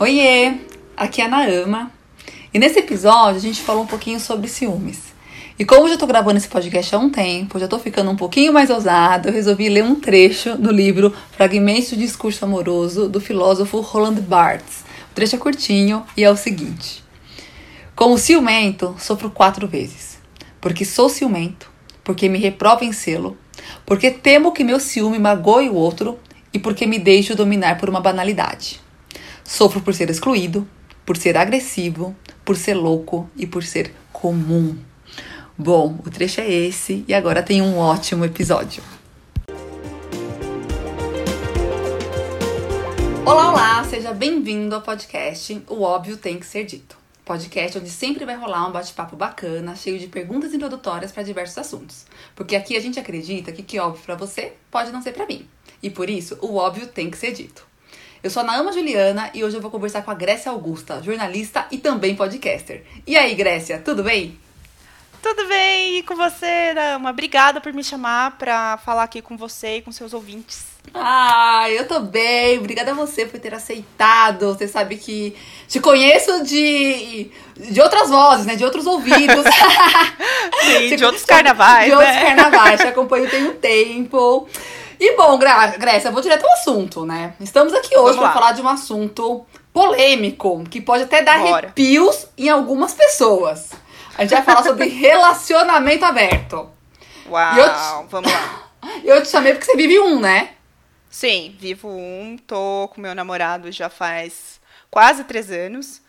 Oiê, aqui é a Naama. E nesse episódio a gente falou um pouquinho sobre ciúmes. E como eu já tô gravando esse podcast há um tempo, já tô ficando um pouquinho mais ousado, eu resolvi ler um trecho do livro Fragmentos do Discurso Amoroso do filósofo Roland Barthes. O trecho é curtinho e é o seguinte: Como ciumento, sofro quatro vezes. Porque sou ciumento, porque me reprovo em selo, porque temo que meu ciúme magoe o outro e porque me deixo dominar por uma banalidade. Sofro por ser excluído, por ser agressivo, por ser louco e por ser comum. Bom, o trecho é esse e agora tem um ótimo episódio. Olá, olá, seja bem-vindo ao podcast O Óbvio Tem Que Ser Dito. Podcast onde sempre vai rolar um bate-papo bacana, cheio de perguntas introdutórias para diversos assuntos. Porque aqui a gente acredita que o que é óbvio para você pode não ser para mim. E por isso, o óbvio tem que ser dito. Eu sou a Naama Juliana e hoje eu vou conversar com a Grécia Augusta, jornalista e também podcaster. E aí, Grécia, tudo bem? Tudo bem? E com você, Naama? Obrigada por me chamar para falar aqui com você e com seus ouvintes. Ah, eu tô bem. Obrigada a você por ter aceitado. Você sabe que te conheço de, de outras vozes, né? De outros ouvidos. Sim, de outros carnavais. De outros né? carnavais. Te acompanho tem um tempo. E bom, Grécia, eu vou direto ao assunto, né? Estamos aqui hoje para falar de um assunto polêmico, que pode até dar Bora. arrepios em algumas pessoas. A gente vai falar sobre relacionamento aberto. Uau, te... vamos lá. Eu te chamei porque você vive um, né? Sim, vivo um, tô com meu namorado já faz quase três anos.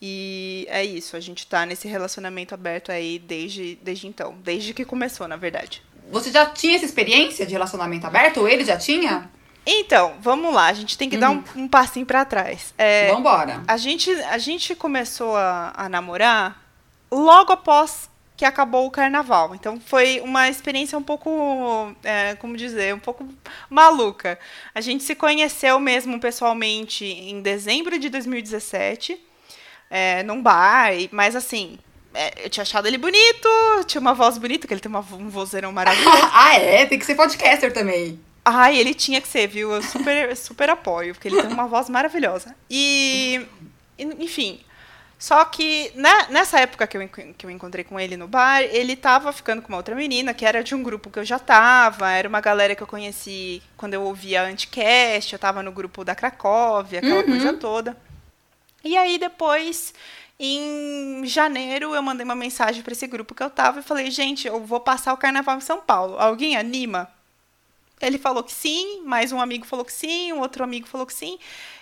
E é isso, a gente tá nesse relacionamento aberto aí desde, desde então, desde que começou, na verdade. Você já tinha essa experiência de relacionamento aberto? Ou ele já tinha? Então, vamos lá, a gente tem que uhum. dar um, um passinho para trás. É, Vambora. A gente, a gente começou a, a namorar logo após que acabou o carnaval. Então foi uma experiência um pouco, é, como dizer, um pouco maluca. A gente se conheceu mesmo pessoalmente em dezembro de 2017, é, num bar, mas assim. É, eu tinha achado ele bonito, tinha uma voz bonita, que ele tem uma, um vozeirão maravilhoso. ah, é? Tem que ser podcaster também. Ai, ele tinha que ser, viu? Eu super, super apoio, porque ele tem uma voz maravilhosa. E, enfim, só que né, nessa época que eu, que eu encontrei com ele no bar, ele estava ficando com uma outra menina, que era de um grupo que eu já estava, era uma galera que eu conheci quando eu ouvia Anticast, eu estava no grupo da Cracóvia, aquela uhum. coisa toda. E aí depois, em janeiro, eu mandei uma mensagem para esse grupo que eu estava e falei, gente, eu vou passar o carnaval em São Paulo. Alguém anima? Ele falou que sim, mais um amigo falou que sim, um outro amigo falou que sim.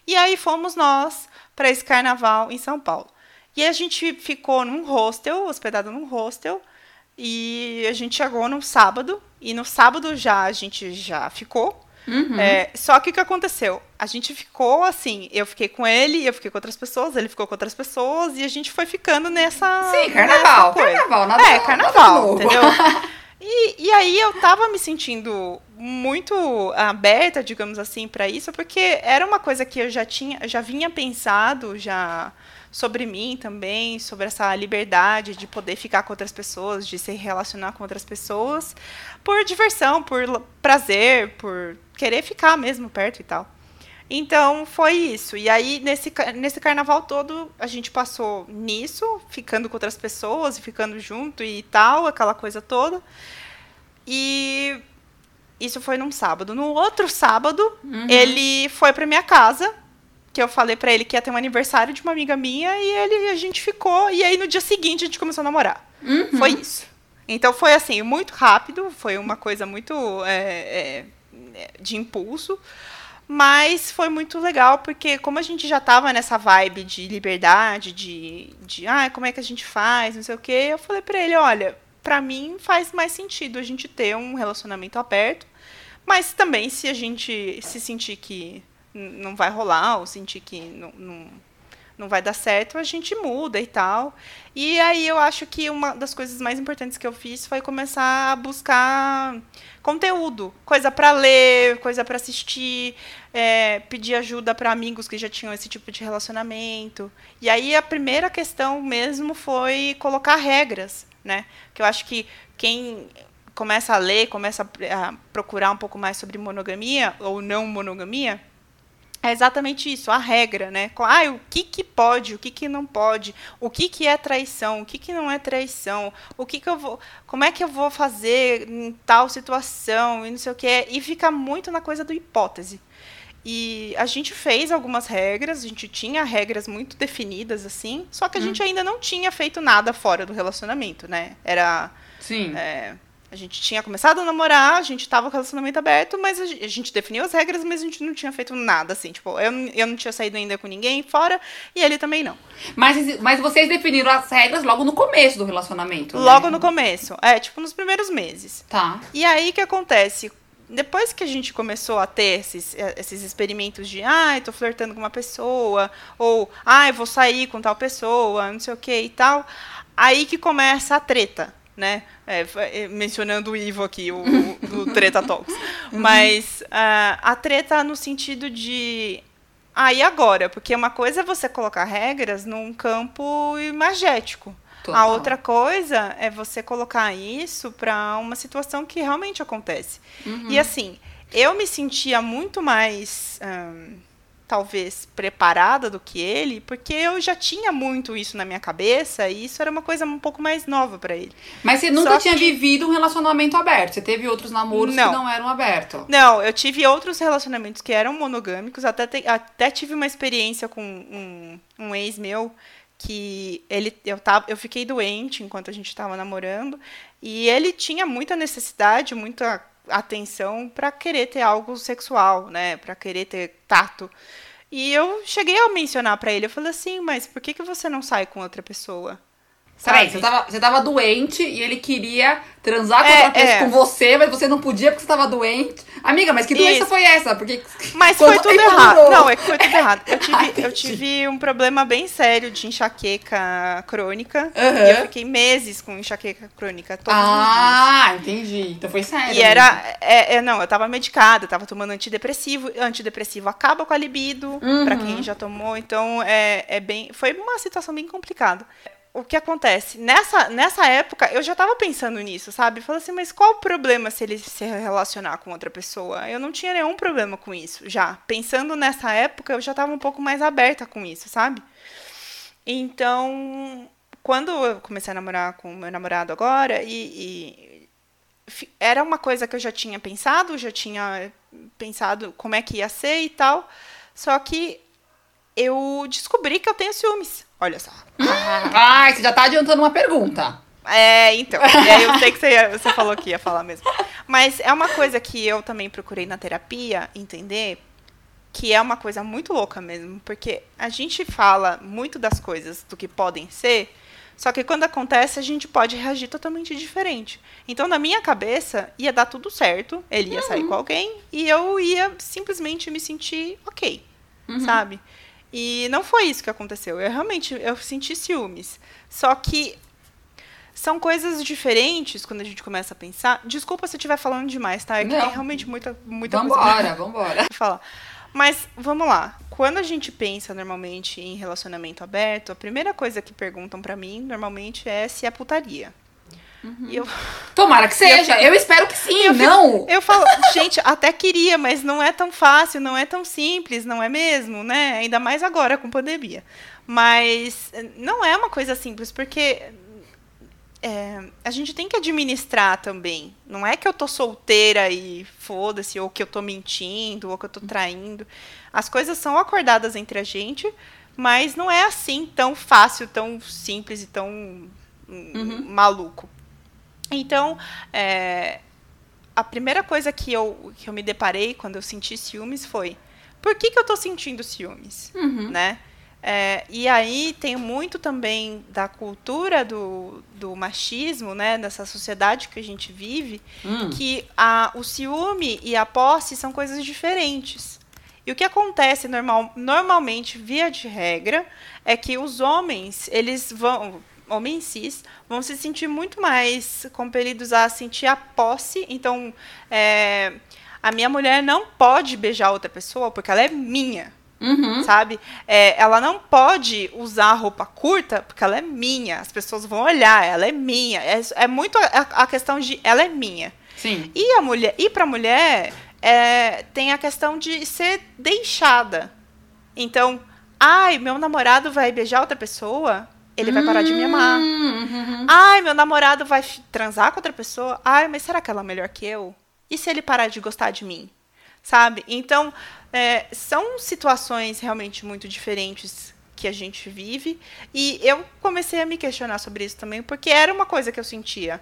E aí fomos nós para esse carnaval em São Paulo. E a gente ficou num hostel, hospedado num hostel, e a gente chegou no sábado, e no sábado já a gente já ficou. Uhum. É, só que o que aconteceu? A gente ficou assim, eu fiquei com ele, eu fiquei com outras pessoas, ele ficou com outras pessoas, e a gente foi ficando nessa. Sim, carnaval, nessa carnaval, nada É, carnaval, nada entendeu? E, e aí eu tava me sentindo muito aberta, digamos assim, para isso, porque era uma coisa que eu já tinha, já vinha pensado, já sobre mim também, sobre essa liberdade de poder ficar com outras pessoas, de se relacionar com outras pessoas, por diversão, por prazer, por querer ficar mesmo perto e tal. Então foi isso. E aí, nesse, nesse carnaval todo, a gente passou nisso, ficando com outras pessoas, ficando junto e tal, aquela coisa toda. E isso foi num sábado. No outro sábado, uhum. ele foi para minha casa que eu falei para ele que ia ter um aniversário de uma amiga minha e ele a gente ficou e aí no dia seguinte a gente começou a namorar. Uhum. Foi isso. Então foi assim muito rápido, foi uma coisa muito é, é, de impulso, mas foi muito legal porque como a gente já tava nessa vibe de liberdade, de, de ah como é que a gente faz, não sei o que, eu falei para ele, olha, para mim faz mais sentido a gente ter um relacionamento aberto, mas também se a gente se sentir que não vai rolar, ou sentir que não, não, não vai dar certo, a gente muda e tal. E aí eu acho que uma das coisas mais importantes que eu fiz foi começar a buscar conteúdo, coisa para ler, coisa para assistir, é, pedir ajuda para amigos que já tinham esse tipo de relacionamento. E aí a primeira questão mesmo foi colocar regras, né? Que eu acho que quem começa a ler, começa a procurar um pouco mais sobre monogamia ou não monogamia, é exatamente isso, a regra, né? Ah, o que, que pode, o que, que não pode, o que, que é traição, o que, que não é traição, o que, que eu vou. Como é que eu vou fazer em tal situação e não sei o que. E fica muito na coisa do hipótese. E a gente fez algumas regras, a gente tinha regras muito definidas, assim, só que a hum. gente ainda não tinha feito nada fora do relacionamento, né? Era. Sim. É, a gente tinha começado a namorar, a gente estava com o relacionamento aberto, mas a gente definiu as regras, mas a gente não tinha feito nada, assim. Tipo, eu, eu não tinha saído ainda com ninguém fora e ele também não. Mas, mas vocês definiram as regras logo no começo do relacionamento? Logo né? no começo. É, tipo, nos primeiros meses. Tá. E aí, o que acontece? Depois que a gente começou a ter esses, eh, esses experimentos de, ah, tô flertando com uma pessoa, ou, ah, eu vou sair com tal pessoa, não sei o que e tal, aí que começa a treta né? É, é, mencionando o Ivo aqui, o, o, Treta Talks. Uhum. Mas uh, a treta no sentido de. Ah, e agora? Porque uma coisa é você colocar regras num campo imagético. Total. A outra coisa é você colocar isso para uma situação que realmente acontece. Uhum. E assim, eu me sentia muito mais. Um, talvez preparada do que ele, porque eu já tinha muito isso na minha cabeça e isso era uma coisa um pouco mais nova para ele. Mas você nunca Só tinha que... vivido um relacionamento aberto? Você teve outros namoros não. que não eram abertos? Não, eu tive outros relacionamentos que eram monogâmicos, até, te, até tive uma experiência com um, um ex meu que ele eu tava eu fiquei doente enquanto a gente estava namorando e ele tinha muita necessidade, muita atenção para querer ter algo sexual, né? Para querer ter tato. E eu cheguei a mencionar para ele, eu falei assim, mas por que, que você não sai com outra pessoa? Peraí, você tava, você tava doente e ele queria transar com, é, é. com você, mas você não podia porque você tava doente. Amiga, mas que doença Isso. foi essa? Porque Mas foi tudo errado. Não, é que foi tudo errado. Eu tive, Ai, eu tive um problema bem sério de enxaqueca crônica. Uhum. E eu fiquei meses com enxaqueca crônica todos ah, entendi. Então foi sério. E era. É, é, não, eu tava medicada, tava tomando antidepressivo. Antidepressivo acaba com a libido, uhum. para quem já tomou. Então é, é bem. Foi uma situação bem complicada o que acontece? Nessa, nessa época, eu já estava pensando nisso, sabe? Falei assim, mas qual o problema se ele se relacionar com outra pessoa? Eu não tinha nenhum problema com isso, já. Pensando nessa época, eu já estava um pouco mais aberta com isso, sabe? Então, quando eu comecei a namorar com o meu namorado agora, e, e era uma coisa que eu já tinha pensado, já tinha pensado como é que ia ser e tal, só que eu descobri que eu tenho ciúmes. Olha só. Ah, você já tá adiantando uma pergunta. É, então. E aí eu sei que você, você falou que ia falar mesmo. Mas é uma coisa que eu também procurei na terapia entender, que é uma coisa muito louca mesmo, porque a gente fala muito das coisas do que podem ser, só que quando acontece a gente pode reagir totalmente diferente. Então na minha cabeça ia dar tudo certo, ele ia uhum. sair com alguém e eu ia simplesmente me sentir ok, uhum. sabe? E não foi isso que aconteceu. Eu realmente eu senti ciúmes. Só que são coisas diferentes quando a gente começa a pensar. Desculpa se eu estiver falando demais, tá? É que não. tem realmente muita, muita vambora, coisa. Vambora, vambora. falar. Mas vamos lá. Quando a gente pensa normalmente em relacionamento aberto, a primeira coisa que perguntam para mim normalmente é se é putaria. Uhum. Eu... Tomara que seja. Eu, eu espero que sim. Eu não. Fico, eu falo, gente, até queria, mas não é tão fácil, não é tão simples, não é mesmo, né? Ainda mais agora com pandemia. Mas não é uma coisa simples, porque é, a gente tem que administrar também. Não é que eu tô solteira e foda-se, ou que eu tô mentindo, ou que eu tô traindo. As coisas são acordadas entre a gente, mas não é assim tão fácil, tão simples e tão uhum. maluco. Então, é, a primeira coisa que eu, que eu me deparei quando eu senti ciúmes foi: por que, que eu estou sentindo ciúmes? Uhum. Né? É, e aí tem muito também da cultura do, do machismo, né, dessa sociedade que a gente vive, hum. que a, o ciúme e a posse são coisas diferentes. E o que acontece normal, normalmente, via de regra, é que os homens, eles vão, homens cis vão se sentir muito mais compelidos a sentir a posse. Então, é, a minha mulher não pode beijar outra pessoa porque ela é minha. Uhum. Sabe? É, ela não pode usar roupa curta porque ela é minha. As pessoas vão olhar, ela é minha. É, é muito a, a, questão de ela é minha. Sim. E a mulher, e para a mulher, é, tem a questão de ser deixada. Então, ai, meu namorado vai beijar outra pessoa, ele vai parar de me amar. Uhum. Ai, meu namorado vai transar com outra pessoa. Ai, mas será que ela é melhor que eu? E se ele parar de gostar de mim? Sabe? Então, é, são situações realmente muito diferentes que a gente vive. E eu comecei a me questionar sobre isso também, porque era uma coisa que eu sentia.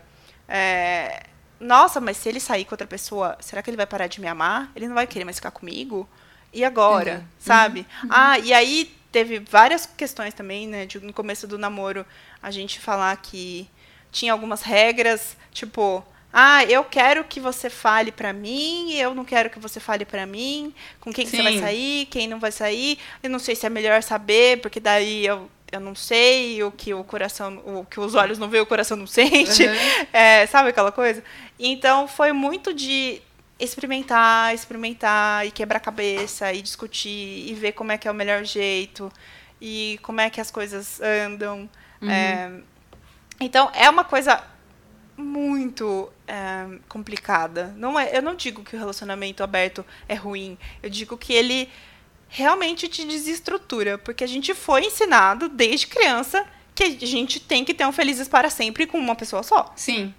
É, nossa, mas se ele sair com outra pessoa, será que ele vai parar de me amar? Ele não vai querer mais ficar comigo? E agora? Uhum. Sabe? Ah, e aí teve várias questões também, né? De, no começo do namoro, a gente falar que tinha algumas regras, tipo, ah, eu quero que você fale pra mim, eu não quero que você fale pra mim, com quem que você vai sair, quem não vai sair. Eu não sei se é melhor saber, porque daí eu, eu não sei o que o coração, o que os olhos não veem, o coração não sente. Uhum. É, sabe aquela coisa? Então foi muito de experimentar, experimentar e quebrar a cabeça e discutir e ver como é que é o melhor jeito e como é que as coisas andam. É, então é uma coisa muito é, complicada. Não é, eu não digo que o relacionamento aberto é ruim. Eu digo que ele realmente te desestrutura, porque a gente foi ensinado desde criança que a gente tem que ter um felizes para sempre com uma pessoa só Sim.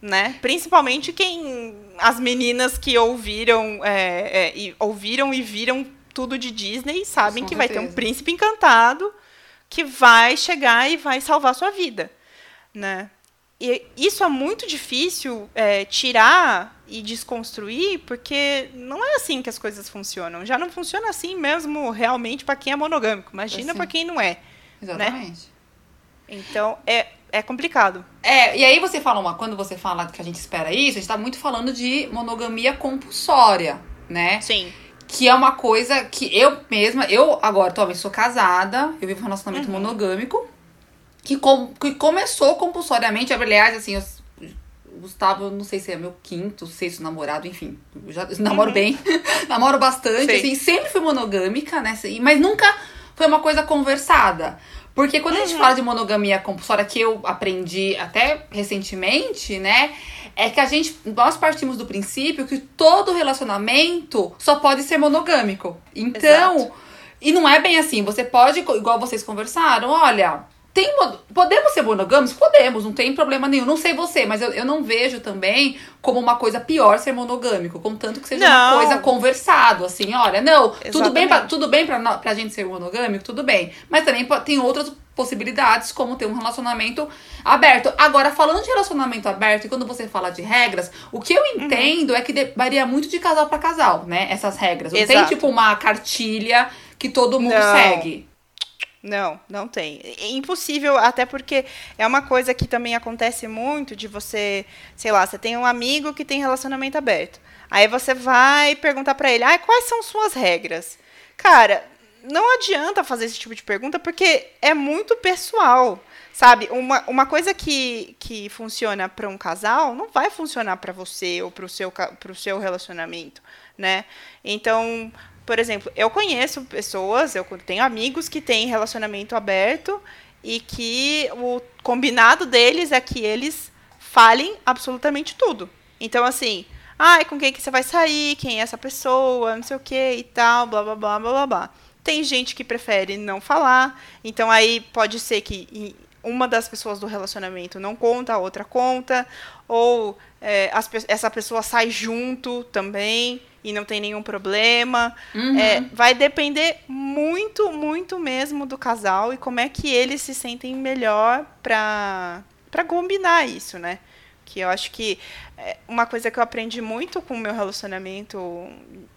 Né? Principalmente quem as meninas que ouviram é, é, e ouviram e viram tudo de Disney sabem Com que vai ter um certeza. príncipe encantado que vai chegar e vai salvar sua vida, né? E isso é muito difícil é, tirar e desconstruir, porque não é assim que as coisas funcionam. Já não funciona assim mesmo realmente para quem é monogâmico. Imagina para quem não é. Exatamente. Então é, é complicado. É, e aí você fala uma, quando você fala que a gente espera isso, a gente tá muito falando de monogamia compulsória, né? Sim. Que é uma coisa que eu mesma, eu agora atualmente sou casada, eu vivo um relacionamento Uhum. monogâmico, que, com, que começou compulsoriamente, aliás, assim, eu, o Gustavo, não sei se é meu quinto, sexto namorado, enfim, eu já namoro bem, namoro bastante, Sei. assim, sempre fui monogâmica, né, assim, mas nunca foi uma coisa conversada. Porque quando a gente Uhum. fala de monogamia compulsória, que eu aprendi até recentemente, né? É que a gente, nós partimos do princípio que todo relacionamento só pode ser monogâmico. Então, Exato. e não é bem assim. Você pode, igual vocês conversaram, olha, tem, mo- podemos ser monogâmicos? Podemos, não tem problema nenhum. Não sei você, mas eu, eu não vejo também como uma coisa pior ser monogâmico, contanto que seja uma Não. coisa conversado, assim, olha, não, tudo bem, pra, Exatamente. tudo bem pra, pra gente ser monogâmico, tudo bem. Mas também tem outras possibilidades, como ter um relacionamento aberto. Agora, falando de relacionamento aberto, e quando você fala de regras, o que eu Uhum. entendo é que varia muito de casal pra casal, né? Essas regras. Não tem, Exato. tipo, uma cartilha que todo mundo Não. segue. Não, não tem. É impossível, até porque é uma coisa que também acontece muito de você, sei lá, você tem um amigo que tem relacionamento aberto. Aí você vai perguntar pra ele, ah, quais são suas regras? Cara, não adianta fazer esse tipo de pergunta porque é muito pessoal. Sabe, uma, uma coisa que, que funciona para um casal não vai funcionar para você ou para o seu, seu relacionamento, né? Então, por exemplo, eu conheço pessoas, eu tenho amigos que têm relacionamento aberto e que o combinado deles é que eles falem absolutamente tudo. Então, assim, ai, com quem que você vai sair, quem é essa pessoa, não sei o que e tal, blá, blá, blá, blá, blá, blá. Tem gente que prefere não falar, então aí pode ser que uma das pessoas do relacionamento não conta, a outra conta, ou é, as essa pessoa sai junto também e não tem nenhum problema. Uhum. É, vai depender muito, muito mesmo do casal e como é que eles se sentem melhor pra, pra combinar isso, né? Que eu acho que é, uma coisa que eu aprendi muito com o meu relacionamento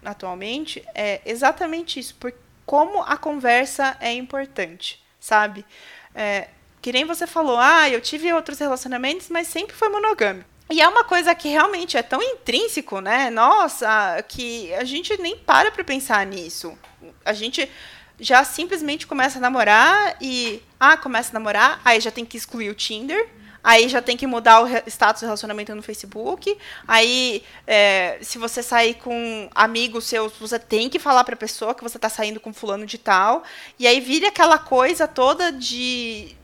atualmente é exatamente isso, por como a conversa é importante, sabe? É, que nem você falou, ah, eu tive outros relacionamentos, mas sempre foi monogâmico. E é uma coisa que realmente é tão intrínseco, né? Nossa, que a gente nem para pra pensar nisso. A gente já simplesmente começa a namorar e. Ah, começa a namorar, aí já tem que excluir o Tinder. Aí já tem que mudar o status do relacionamento no Facebook. Aí, é, se você sair com amigos seus, você tem que falar pra pessoa que você tá saindo com fulano de tal. E aí vira aquela coisa toda de.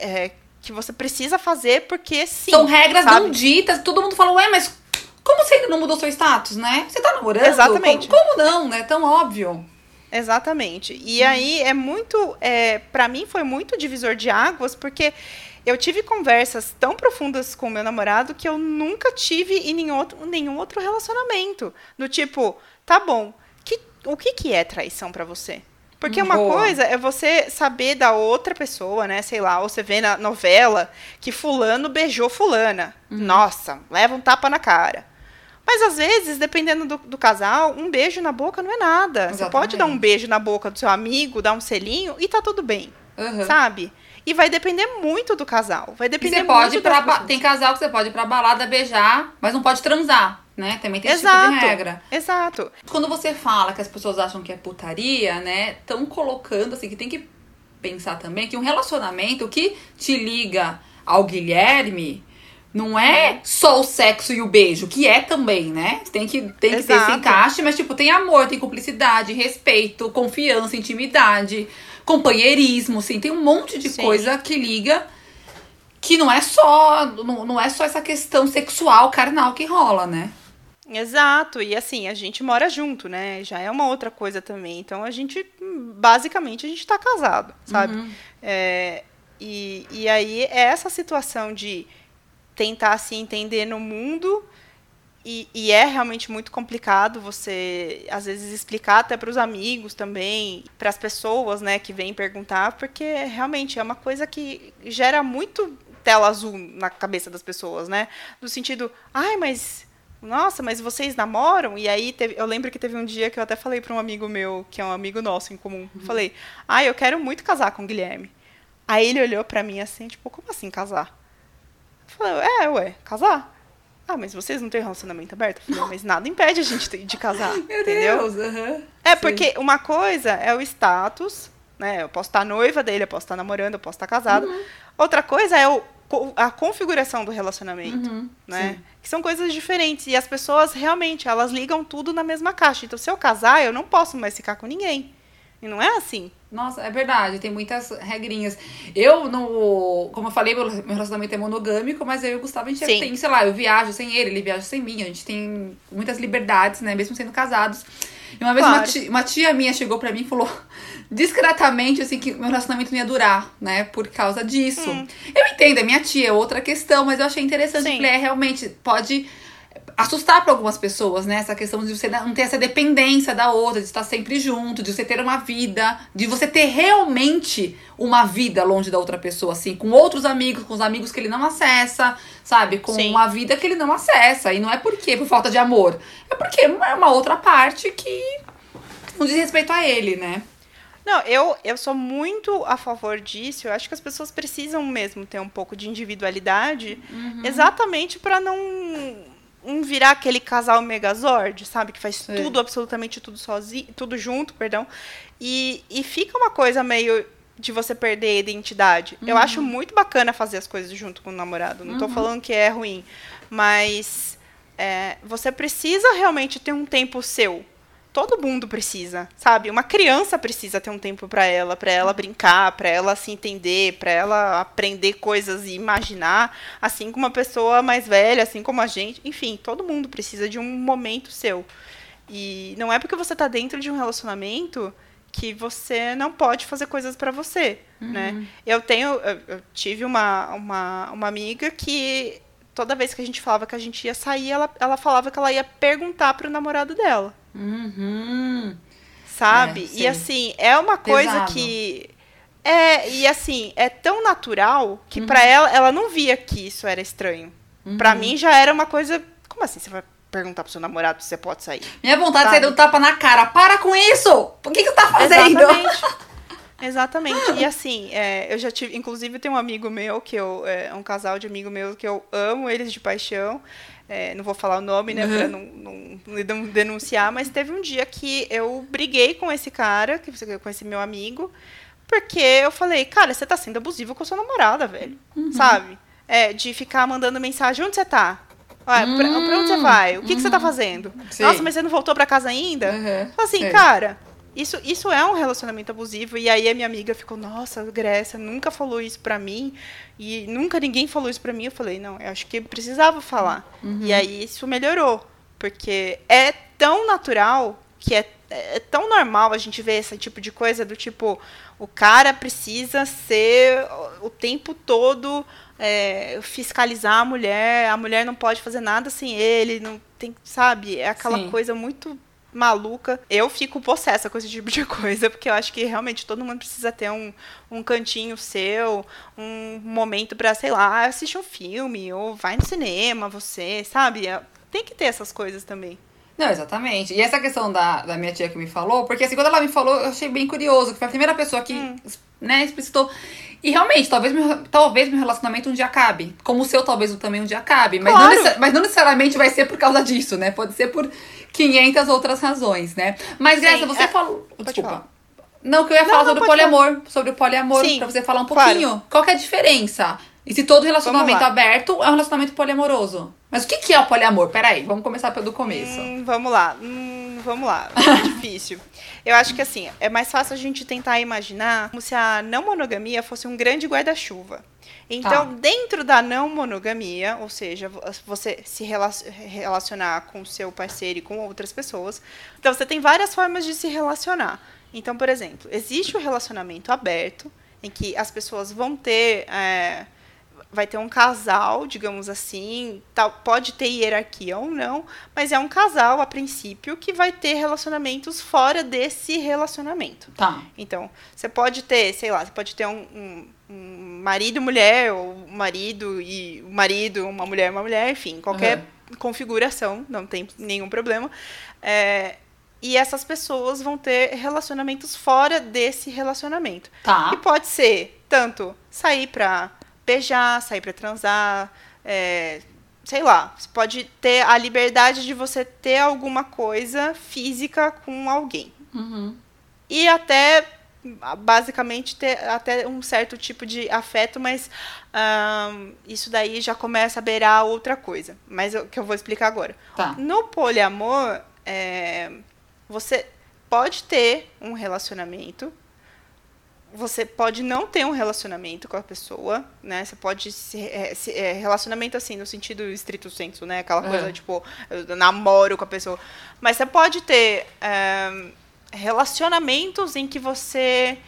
É, que você precisa fazer porque sim. São regras sabe? não ditas. Todo mundo fala, ué, mas como você não mudou seu status, né? Você tá namorando? Exatamente. Como, como não, né? Tão óbvio. Exatamente. E aí é muito, é, para mim foi muito divisor de águas, porque eu tive conversas tão profundas com meu namorado que eu nunca tive em nenhum outro, nenhum outro relacionamento. Do tipo, tá bom, que, o que, que é traição para você? Porque uma Boa. coisa é você saber da outra pessoa, né? Sei lá, ou você vê na novela que fulano beijou fulana. Nossa, leva um tapa na cara. Mas às vezes, dependendo do, do casal, um beijo na boca não é nada. Você pode dar um Exatamente. beijo na boca do seu amigo, dar um selinho e tá tudo bem, Uhum. sabe? E vai depender muito do casal. Vai depender você pode muito pra, pessoas. Tem casal que você pode ir pra balada beijar, mas não pode transar, né? Também tem esse Exato. tipo de regra. Exato. Quando você fala que as pessoas acham que é putaria, né? Estão colocando assim que tem que pensar também que um relacionamento que te liga ao Guilherme não é só o sexo e o beijo, que é também, né? Tem que, tem que ter esse encaixe, mas tipo, tem amor, tem cumplicidade, respeito, confiança, intimidade, companheirismo, assim, tem um monte de Sim. coisa que liga que não é só não, não é só essa questão sexual, carnal que rola, né? Exato. E assim, a gente mora junto, né? Já é uma outra coisa também. Então a gente, basicamente, a gente tá casado, sabe? Uhum. É, e, e aí é essa situação de tentar se entender no mundo. E, e é realmente muito complicado você, às vezes, explicar até para os amigos também, para as pessoas, né, que vêm perguntar, porque realmente é uma coisa que gera muito tela azul na cabeça das pessoas, né? No sentido, ai, mas nossa, mas vocês namoram? E aí teve- eu lembro que teve um dia que eu até falei para um amigo meu, que é um amigo nosso em comum, falei, ai, eu quero muito casar com o Guilherme. Aí ele olhou para mim assim, tipo, como assim casar? Eu falei, é, ué, casar? Ah, mas vocês não têm relacionamento aberto? Falei, mas nada impede a gente de casar, Meu entendeu? Deus. É, Sim. porque uma coisa é o status, né? Eu posso estar noiva dele, eu posso estar namorando, eu posso estar casada. Uhum. Outra coisa é o, a configuração do relacionamento, Uhum, né? sim. Que são coisas diferentes. E as pessoas, realmente, elas ligam tudo na mesma caixa. Então, se eu casar, eu não posso mais ficar com ninguém. E não é assim. Nossa, é verdade, tem muitas regrinhas. Eu, no. Como eu falei, meu relacionamento é monogâmico, mas eu e o Gustavo, a gente Sim. tem, sei lá, eu viajo sem ele, ele viaja sem mim. A gente tem muitas liberdades, né? Mesmo sendo casados. E uma vez uma, Claro. tia, uma tia minha chegou pra mim e falou discretamente, assim, que meu relacionamento não ia durar, né? Por causa disso. Eu entendo, é minha tia, é outra questão, mas eu achei interessante. Sim. Falei, é, realmente, pode assustar para algumas pessoas, né? Essa questão de você não ter essa dependência da outra, de estar sempre junto, de você ter uma vida, de você ter realmente uma vida longe da outra pessoa, assim, com outros amigos, com os amigos que ele não acessa, sabe? Com Sim. uma vida que ele não acessa. E não é porque por falta de amor, é porque é uma outra parte que não diz respeito a ele, né? Não, eu, eu sou muito a favor disso. Eu acho que as pessoas precisam mesmo ter um pouco de individualidade, Uhum. exatamente para não, não virar aquele casal megazord, sabe? Que faz Sim. tudo, absolutamente tudo sozinho, tudo junto, perdão. E, e fica uma coisa meio de você perder a identidade. Eu Uhum. acho muito bacana fazer as coisas junto com o namorado. Não tô falando que é ruim, mas é, você precisa realmente ter um tempo seu. Todo mundo precisa, sabe? Uma criança precisa ter um tempo pra ela, pra ela brincar, pra ela se entender, pra ela aprender coisas e imaginar, assim como uma pessoa mais velha, assim como a gente. Enfim, todo mundo precisa de um momento seu. E não é porque você tá dentro de um relacionamento que você não pode fazer coisas pra você, né? Eu tenho, eu, eu tive uma, uma, uma amiga que toda vez que a gente falava que a gente ia sair, ela, ela falava que ela ia perguntar pro namorado dela Uhum. sabe? É, e assim, é uma coisa Pesado. que é, e assim, é tão natural Uhum. que pra ela ela não via que isso era estranho. Pra mim já era uma coisa, como assim você vai perguntar pro seu namorado se você pode sair? Minha vontade Sabe? de sair do tapa na cara. Para com isso! Por que, que você tá fazendo? Exatamente. Exatamente. E assim, é, eu já tive. Inclusive, tem um amigo meu, que eu. É um casal de amigo meu que eu amo eles de paixão. É, não vou falar o nome, né, pra não, não, denunciar, mas teve um dia que eu briguei com esse cara, que- com esse meu amigo, porque eu falei, cara, você tá sendo abusivo com a sua namorada, velho. Sabe? É, de ficar mandando mensagem, onde você tá? Ué, pra, pra onde você vai? O que, que você tá fazendo? Sim. Nossa, mas você não voltou pra casa ainda? Uhum, assim, sei. cara, isso, isso é um relacionamento abusivo. E aí a minha amiga ficou, nossa, Grécia nunca falou isso pra mim. E nunca ninguém falou isso pra mim. Eu falei, não, eu acho que precisava falar. Uhum. E aí isso melhorou. Porque é tão natural que é, é tão normal a gente ver esse tipo de coisa do tipo o cara precisa ser o tempo todo é, fiscalizar a mulher, a mulher não pode fazer nada sem ele, não tem, sabe? É aquela Sim. coisa muito maluca. Eu fico possessa com esse tipo de coisa, porque eu acho que realmente todo mundo precisa ter um, um cantinho seu, um momento para, sei lá, assistir um filme, ou vai no cinema, você, sabe? É, tem que ter essas coisas também. Não, exatamente. E essa questão da, da minha tia que me falou, porque assim, quando ela me falou, eu achei bem curioso, que foi a primeira pessoa que, hum. Né, explicitou. E realmente, talvez meu, talvez meu relacionamento um dia acabe. Como o seu, talvez também um dia acabe. Mas, claro. não, mas não necessariamente vai ser por causa disso, né? Pode ser por 500 outras razões, né? Mas, essa você é... falou. Desculpa. Não, que eu ia falar não, sobre o poliamor. Falar. Sobre o poliamor, Sim, pra você falar um pouquinho. Claro. Qual que é a diferença? E se todo relacionamento aberto é um relacionamento poliamoroso? Mas o que, que é o poliamor? Peraí, vamos começar pelo começo. Hum, vamos lá. Hum, vamos lá. É difícil. Eu acho que assim, é mais fácil a gente tentar imaginar como se a não monogamia fosse um grande guarda-chuva. Então, tá. dentro da não monogamia, ou seja, você se relacionar com seu parceiro e com outras pessoas, então você tem várias formas de se relacionar. Então, por exemplo, existe o relacionamento aberto, em que as pessoas vão ter. É, vai ter um casal, digamos assim, tal, pode ter hierarquia ou não, mas é um casal a princípio que vai ter relacionamentos fora desse relacionamento. Tá. Então, você pode ter, sei lá, você pode ter um, um, um marido e mulher, ou marido e marido, uma mulher uma mulher, enfim, qualquer uhum. configuração, não tem nenhum problema. É, e essas pessoas vão ter relacionamentos fora desse relacionamento. Tá. E pode ser tanto sair para beijar, sair para transar, é, sei lá, você pode ter a liberdade de você ter alguma coisa física com alguém. Uhum. E até, basicamente, ter até um certo tipo de afeto, mas um, isso daí já começa a beirar outra coisa. Mas que eu vou explicar agora. Tá. No poliamor, é, você pode ter um relacionamento você pode não ter um relacionamento com a pessoa, né? Você pode se, é, se é, relacionamento assim no sentido estrito senso, né? Aquela coisa é. tipo eu namoro com a pessoa, mas você pode ter é, relacionamentos em que você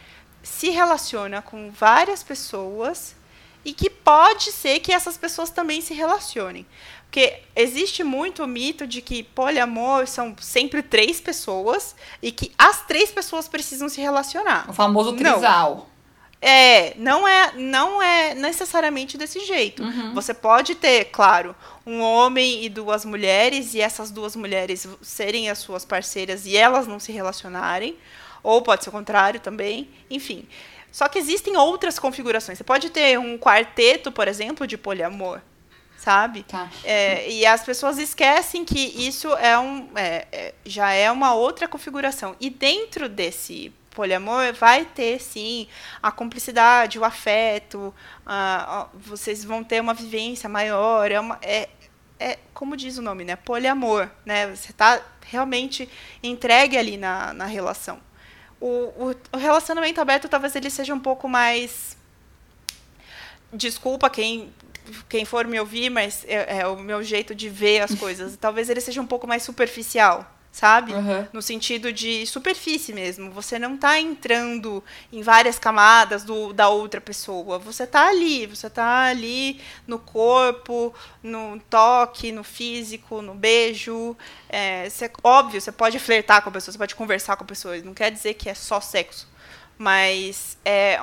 se relaciona com várias pessoas e que pode ser que essas pessoas também se relacionem. Porque existe muito o mito de que poliamor são sempre três pessoas e que as três pessoas precisam se relacionar. O famoso trisal. Não. É, não é, não é necessariamente desse jeito. Uhum. Você pode ter, claro, um homem e duas mulheres e essas duas mulheres serem as suas parceiras e elas não se relacionarem, ou pode ser o contrário também, enfim. Só que existem outras configurações. Você pode ter um quarteto, por exemplo, de poliamor sabe? Tá. É, e as pessoas esquecem que isso é um, é, é, já é uma outra configuração. E dentro desse poliamor vai ter sim a cumplicidade, o afeto, a, a, vocês vão ter uma vivência maior, é, uma, é, é como diz o nome, né? Poliamor, né? Você está realmente entregue ali na, na relação. O, o, o relacionamento aberto talvez ele seja um pouco mais desculpa quem quem for me ouvir, mas é, é, o meu jeito de ver as coisas. Talvez ele seja um pouco mais superficial, sabe? Uhum. No sentido de superfície mesmo. Você não está entrando em várias camadas do, da outra pessoa. Você está ali, você está ali no corpo, no toque, no físico, no beijo. É, você, óbvio, você pode flertar com a pessoa, você pode conversar com a pessoa. Não quer dizer que é só sexo. Mas é,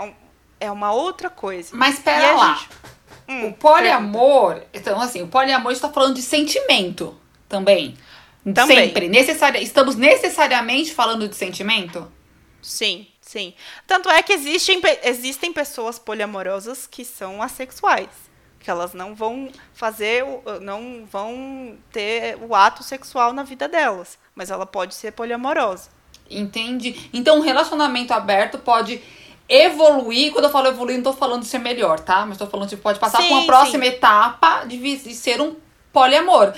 é uma outra coisa. Mas espera lá. Gente, Hum, o poliamor, então assim, o poliamor está falando de sentimento também. também. Sempre. Necessari estamos necessariamente falando de sentimento? Sim, sim. Tanto é que existem, existem pessoas poliamorosas que são assexuais. Que elas não vão fazer, não vão ter o ato sexual na vida delas. Mas ela pode ser poliamorosa. Entende? Então, um relacionamento aberto pode evoluir, quando eu falo evoluir, não tô falando de ser melhor, tá? Mas tô falando de pode passar para uma próxima sim. etapa de, de, ser um poliamor.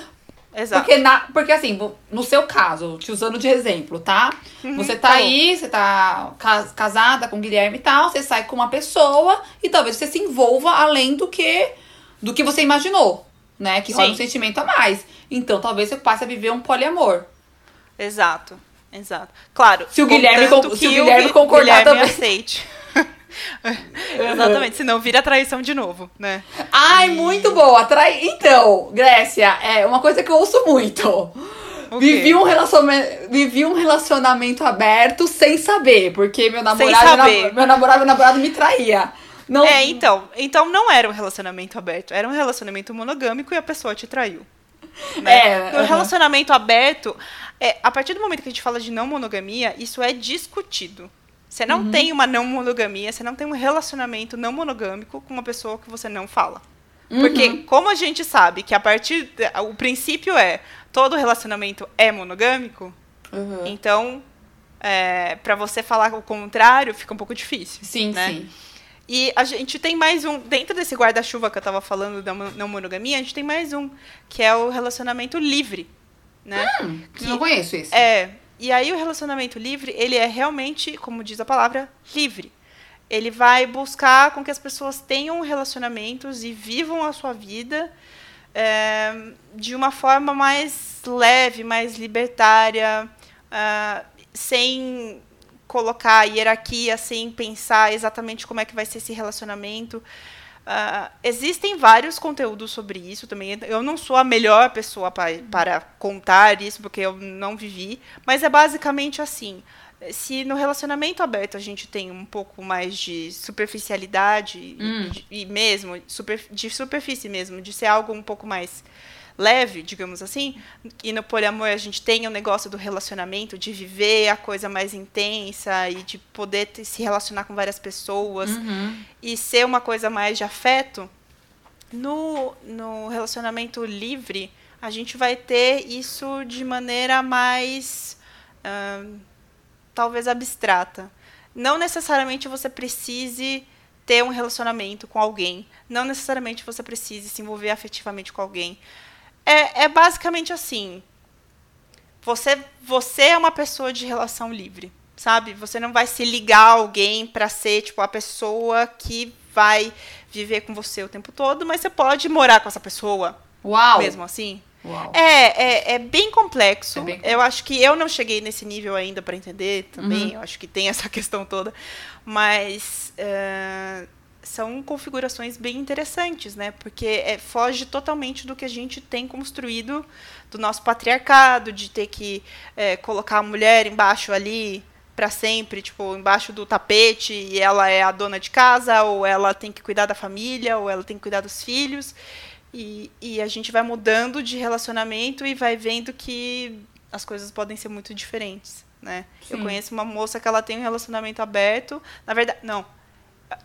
Exato. Porque, na, porque assim, no seu caso, te usando de exemplo, tá? Uhum, você tá, tá aí, você tá casada com o Guilherme e tal, você sai com uma pessoa e talvez você se envolva além do que do que você imaginou né? Que rola Sim. um sentimento a mais. Então talvez você passe a viver um poliamor. Exato, exato. Claro. Se o Guilherme se o Guilherme Gui- concordar Guilherme também. aceite. Exatamente, senão vira traição de novo, né? Ai, muito boa. Trai... Então, Grécia, é uma coisa que eu ouço muito. O? Vivi um, relacionamento, vivi um relacionamento aberto sem saber, porque meu namorado, meu, meu namorado, meu namorado me traía. Não, É, então, então não era um relacionamento aberto, era um relacionamento monogâmico e a pessoa te traiu. Né? É, No aham. relacionamento aberto, é, a partir do momento que a gente fala de não monogamia, isso é discutido. Você não Uhum. tem uma não monogamia, você não tem um relacionamento não monogâmico com uma pessoa que você não fala. Porque, Uhum. como a gente sabe que a partir. O princípio é todo relacionamento é monogâmico, Uhum. então, é, para você falar o contrário, fica um pouco difícil. Sim, né? sim. E a gente tem mais um, dentro desse guarda-chuva que eu tava falando da não monogamia, a gente tem mais um, que é o relacionamento livre, né? Eu não conheço isso. É, e aí o relacionamento livre, ele é realmente, como diz a palavra, livre. Ele vai buscar com que as pessoas tenham relacionamentos e vivam a sua vida é, de uma forma mais leve, mais libertária, ah, sem colocar hierarquia, sem pensar exatamente como é que vai ser esse relacionamento. Ah, existem vários conteúdos sobre isso também. Eu não sou a melhor pessoa pa- para contar isso, porque eu não vivi, mas é basicamente assim. Se no relacionamento aberto a gente tem um pouco mais de superficialidade e- Hum. e, mesmo super- de superfície mesmo, de ser algo um pouco mais leve, digamos assim, e no poliamor a gente tem o negócio do relacionamento, de viver a coisa mais intensa e de poder te- se relacionar com várias pessoas Uhum. e ser uma coisa mais de afeto, no, no relacionamento livre, a gente vai ter isso de maneira mais, ahn, talvez, abstrata. Não necessariamente você precise ter um relacionamento com alguém. Não necessariamente você precise se envolver afetivamente com alguém. É, é basicamente assim. Você, você é uma pessoa de relação livre, sabe? Você não vai se ligar a alguém para ser tipo a pessoa que vai viver com você o tempo todo, mas você pode morar com essa pessoa Uau. mesmo assim. Uau. É, é, é bem complexo. É bem Eu acho que eu não cheguei nesse nível ainda para entender também. Uhum. Eu acho que tem essa questão toda. Mas é, são configurações bem interessantes, né? Porque é, foge totalmente do que a gente tem construído do nosso patriarcado, de ter que é, colocar a mulher embaixo ali para sempre, tipo, embaixo do tapete, e ela é a dona de casa, ou ela tem que cuidar da família, ou ela tem que cuidar dos filhos. E, e a gente vai mudando de relacionamento e vai vendo que as coisas podem ser muito diferentes, né? Eu conheço uma moça que ela tem um relacionamento aberto. Na verdade, não.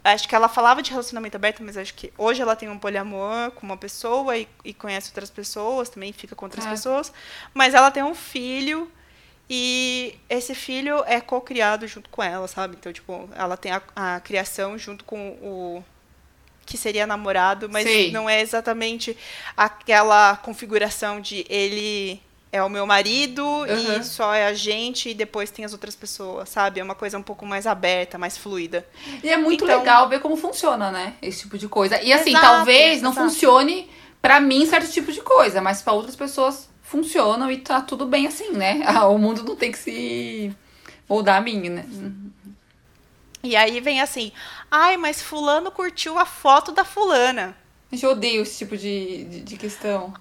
Acho que ela falava de relacionamento aberto, mas acho que hoje ela tem um poliamor com uma pessoa e, e conhece outras pessoas, também fica com outras É. pessoas. Mas ela tem um filho e esse filho é co-criado junto com ela, sabe? Então, tipo, ela tem a, a criação junto com o que seria namorado, mas Sei. não é exatamente aquela configuração de ele é o meu marido Uhum. e só é a gente e depois tem as outras pessoas, sabe? É uma coisa um pouco mais aberta, mais fluida. E é muito Então- legal ver como funciona, né? Esse tipo de coisa. E assim, Exato, talvez não exato. funcione pra mim certo tipo de coisa, mas pra outras pessoas funcionam e tá tudo bem assim, né? Ah, O mundo não tem que se moldar a mim, né? E aí vem assim: "Ai, mas fulano curtiu a foto da fulana". Eu odeio esse tipo de, de, de questão.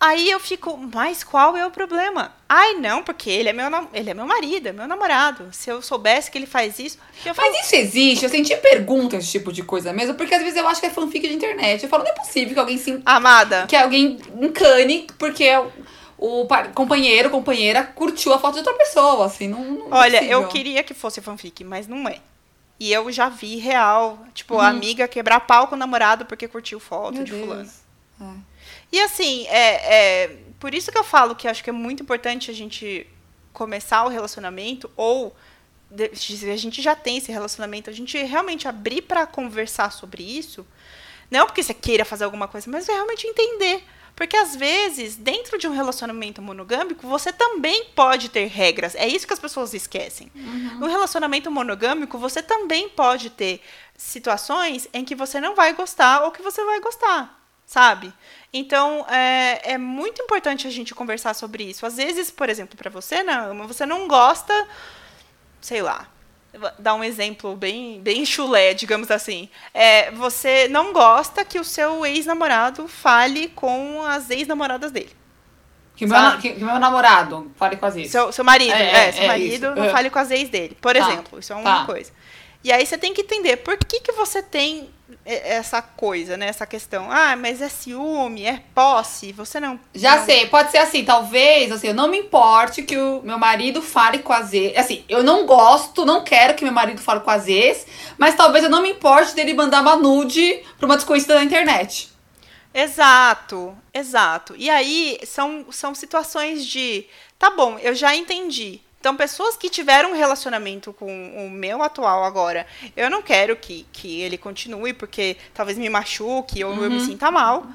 Aí eu fico, mas qual é o problema? Ai, não, porque ele é meu, ele é meu marido, é meu namorado. Se eu soubesse que ele faz isso, eu falo, Mas isso existe? Eu senti pergunta esse tipo de coisa mesmo, porque às vezes eu acho que é fanfic de internet. Eu falo, não é possível que alguém se amada, que alguém encane porque o, o companheiro, companheira curtiu a foto de outra pessoa, assim, não, não é olha, possível. eu queria que fosse fanfic, mas não é. E eu já vi real, tipo, Uhum. a amiga quebrar pau com o namorado porque curtiu foto Meu de Deus. fulano. É. E assim, é, é por isso que eu falo que acho que é muito importante a gente começar o relacionamento ou a gente já tem esse relacionamento, a gente realmente abrir para conversar sobre isso, não porque você queira fazer alguma coisa, mas realmente entender. Porque às vezes, dentro de um relacionamento monogâmico, você também pode ter regras. É isso que as pessoas esquecem. No relacionamento monogâmico, você também pode ter situações em que você não vai gostar ou que você vai gostar, sabe? Então, é, é muito importante a gente conversar sobre isso. Às vezes, por exemplo, para você, não, você não gosta, sei lá, dar um exemplo bem, bem chulé, digamos assim. É, você não gosta que o seu ex-namorado fale com as ex-namoradas dele. Que meu, que, que meu, namorado fale com as ex. Seu, seu marido, é, é seu é marido isso. não fale com as ex dele, por tá. exemplo. Isso é uma tá. coisa. E aí você tem que entender por que, que você tem essa coisa, né? Essa questão. Ah, mas é ciúme, é posse, você não. Já não... sei, pode ser assim, talvez, assim, eu não me importe que o meu marido fale com as ex. Assim, eu não gosto, não quero que meu marido fale com as ex, mas talvez eu não me importe dele mandar uma nude pra uma desconhecida na internet. Exato, exato. E aí são, são situações de. Tá bom, eu já entendi. Então, pessoas que tiveram um relacionamento com o meu atual agora, eu não quero que, que ele continue, porque talvez me machuque ou uhum. eu me uhum. sinta mal.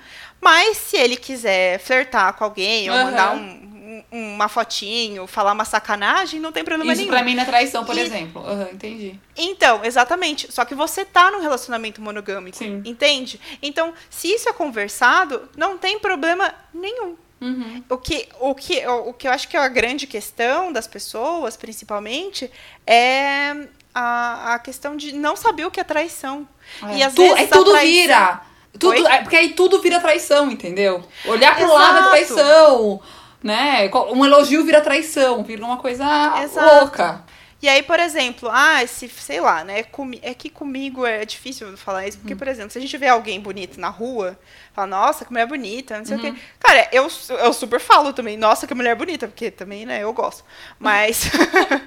Mas se ele quiser flertar com alguém ou uhum. mandar um, um, uma fotinho, falar uma sacanagem, não tem problema Isso nenhum. Isso pra mim não é traição, por e... exemplo. Uhum, entendi. Então, exatamente. Só que você tá num relacionamento monogâmico, Sim. entende? Então, se isso é conversado, não tem problema nenhum. Uhum. O, que, o, que, o, que eu acho que é a grande questão das pessoas, principalmente, é a, a questão de não saber o que é traição. É. E às tu, vezes. É tudo traição... vira. Tudo, é, porque aí tudo vira traição, entendeu? Olhar pro Exato. lado é traição. Né? Um elogio vira traição, vira uma coisa Exato. louca. E aí, por exemplo, ah, se, sei lá, né? É que comigo é difícil falar isso, porque, hum. por exemplo, se a gente vê alguém bonito na rua, fala, nossa, que mulher bonita, não sei uhum. o quê. Uhum. Cara, eu, eu super falo também, nossa, que mulher bonita, porque também, né, eu gosto. Mas.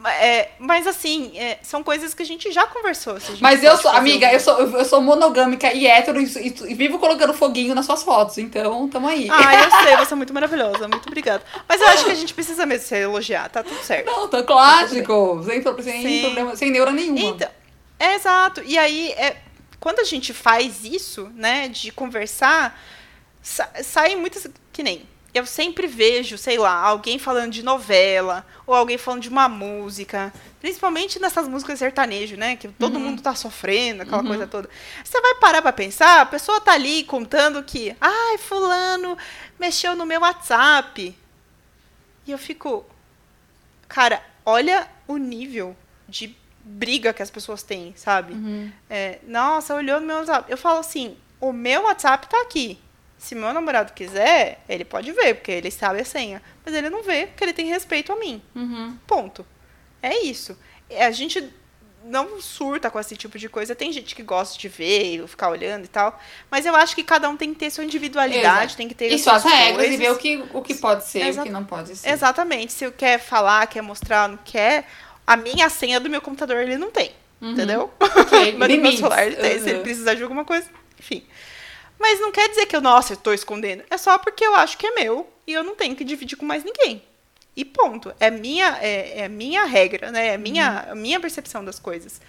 é, mas assim, é, são coisas que a gente já conversou. Gente mas eu sou, amiga, um... eu sou, eu sou monogâmica e hétero e, e, vivo colocando foguinho nas suas fotos, então tamo aí. Ah, eu sei, você é muito maravilhosa, muito obrigada. Mas eu acho que a gente precisa mesmo se elogiar, tá tudo certo. Não, tá clássico sem, sem, problema, sem neura nenhuma. Então, é exato. E aí, é, quando a gente faz isso, né, de conversar, sa saem muitas. Que nem. Eu sempre vejo, sei lá, alguém falando de novela, ou alguém falando de uma música, principalmente nessas músicas sertanejo, né? Que todo uhum. mundo tá sofrendo, aquela uhum. coisa toda. Você vai parar pra pensar, a pessoa tá ali contando que, ai, fulano mexeu no meu WhatsApp. E eu fico, cara, olha o nível de briga que as pessoas têm, sabe? Uhum. É, nossa, olhou no meu WhatsApp. Eu falo assim, o meu WhatsApp tá aqui. Se meu namorado quiser, ele pode ver, porque ele sabe a senha. Mas ele não vê, porque ele tem respeito a mim. Uhum. Ponto. É isso. A gente não surta com esse tipo de coisa. Tem gente que gosta de ver, ficar olhando e tal. Mas eu acho que cada um tem que ter sua individualidade, Exato. tem que ter e suas regras e ver o que, o que pode ser e o que não pode ser. Exatamente. Se quer falar, quer mostrar, não quer. A minha senha do meu computador ele não tem. Uhum. Entendeu? Okay. Mas no meu celular ele tem. Uhum. Se ele precisar de alguma coisa, enfim. Mas não quer dizer que eu, nossa, eu tô escondendo. É só porque eu acho que é meu e eu não tenho que dividir com mais ninguém. E ponto. É minha, é, é minha regra, né? É minha, uhum. minha percepção das coisas.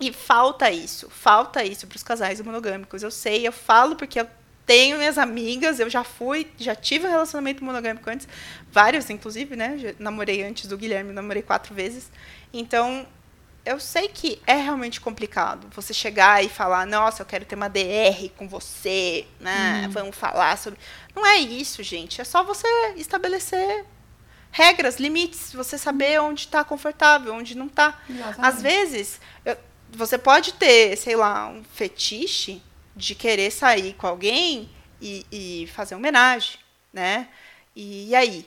E falta isso, falta isso para os casais monogâmicos. Eu sei, eu falo porque eu tenho minhas amigas, eu já fui, já tive um relacionamento monogâmico antes, vários, inclusive, né? Já namorei antes do Guilherme, namorei quatro vezes. Então, eu sei que é realmente complicado você chegar e falar, nossa, eu quero ter uma DR com você, né? Hum. Vamos falar sobre. Não é isso, gente. É só você estabelecer regras, limites, você saber onde está confortável, onde não está. Às vezes, eu, você pode ter, sei lá, um fetiche de querer sair com alguém e, e fazer homenagem, né? E, e, aí,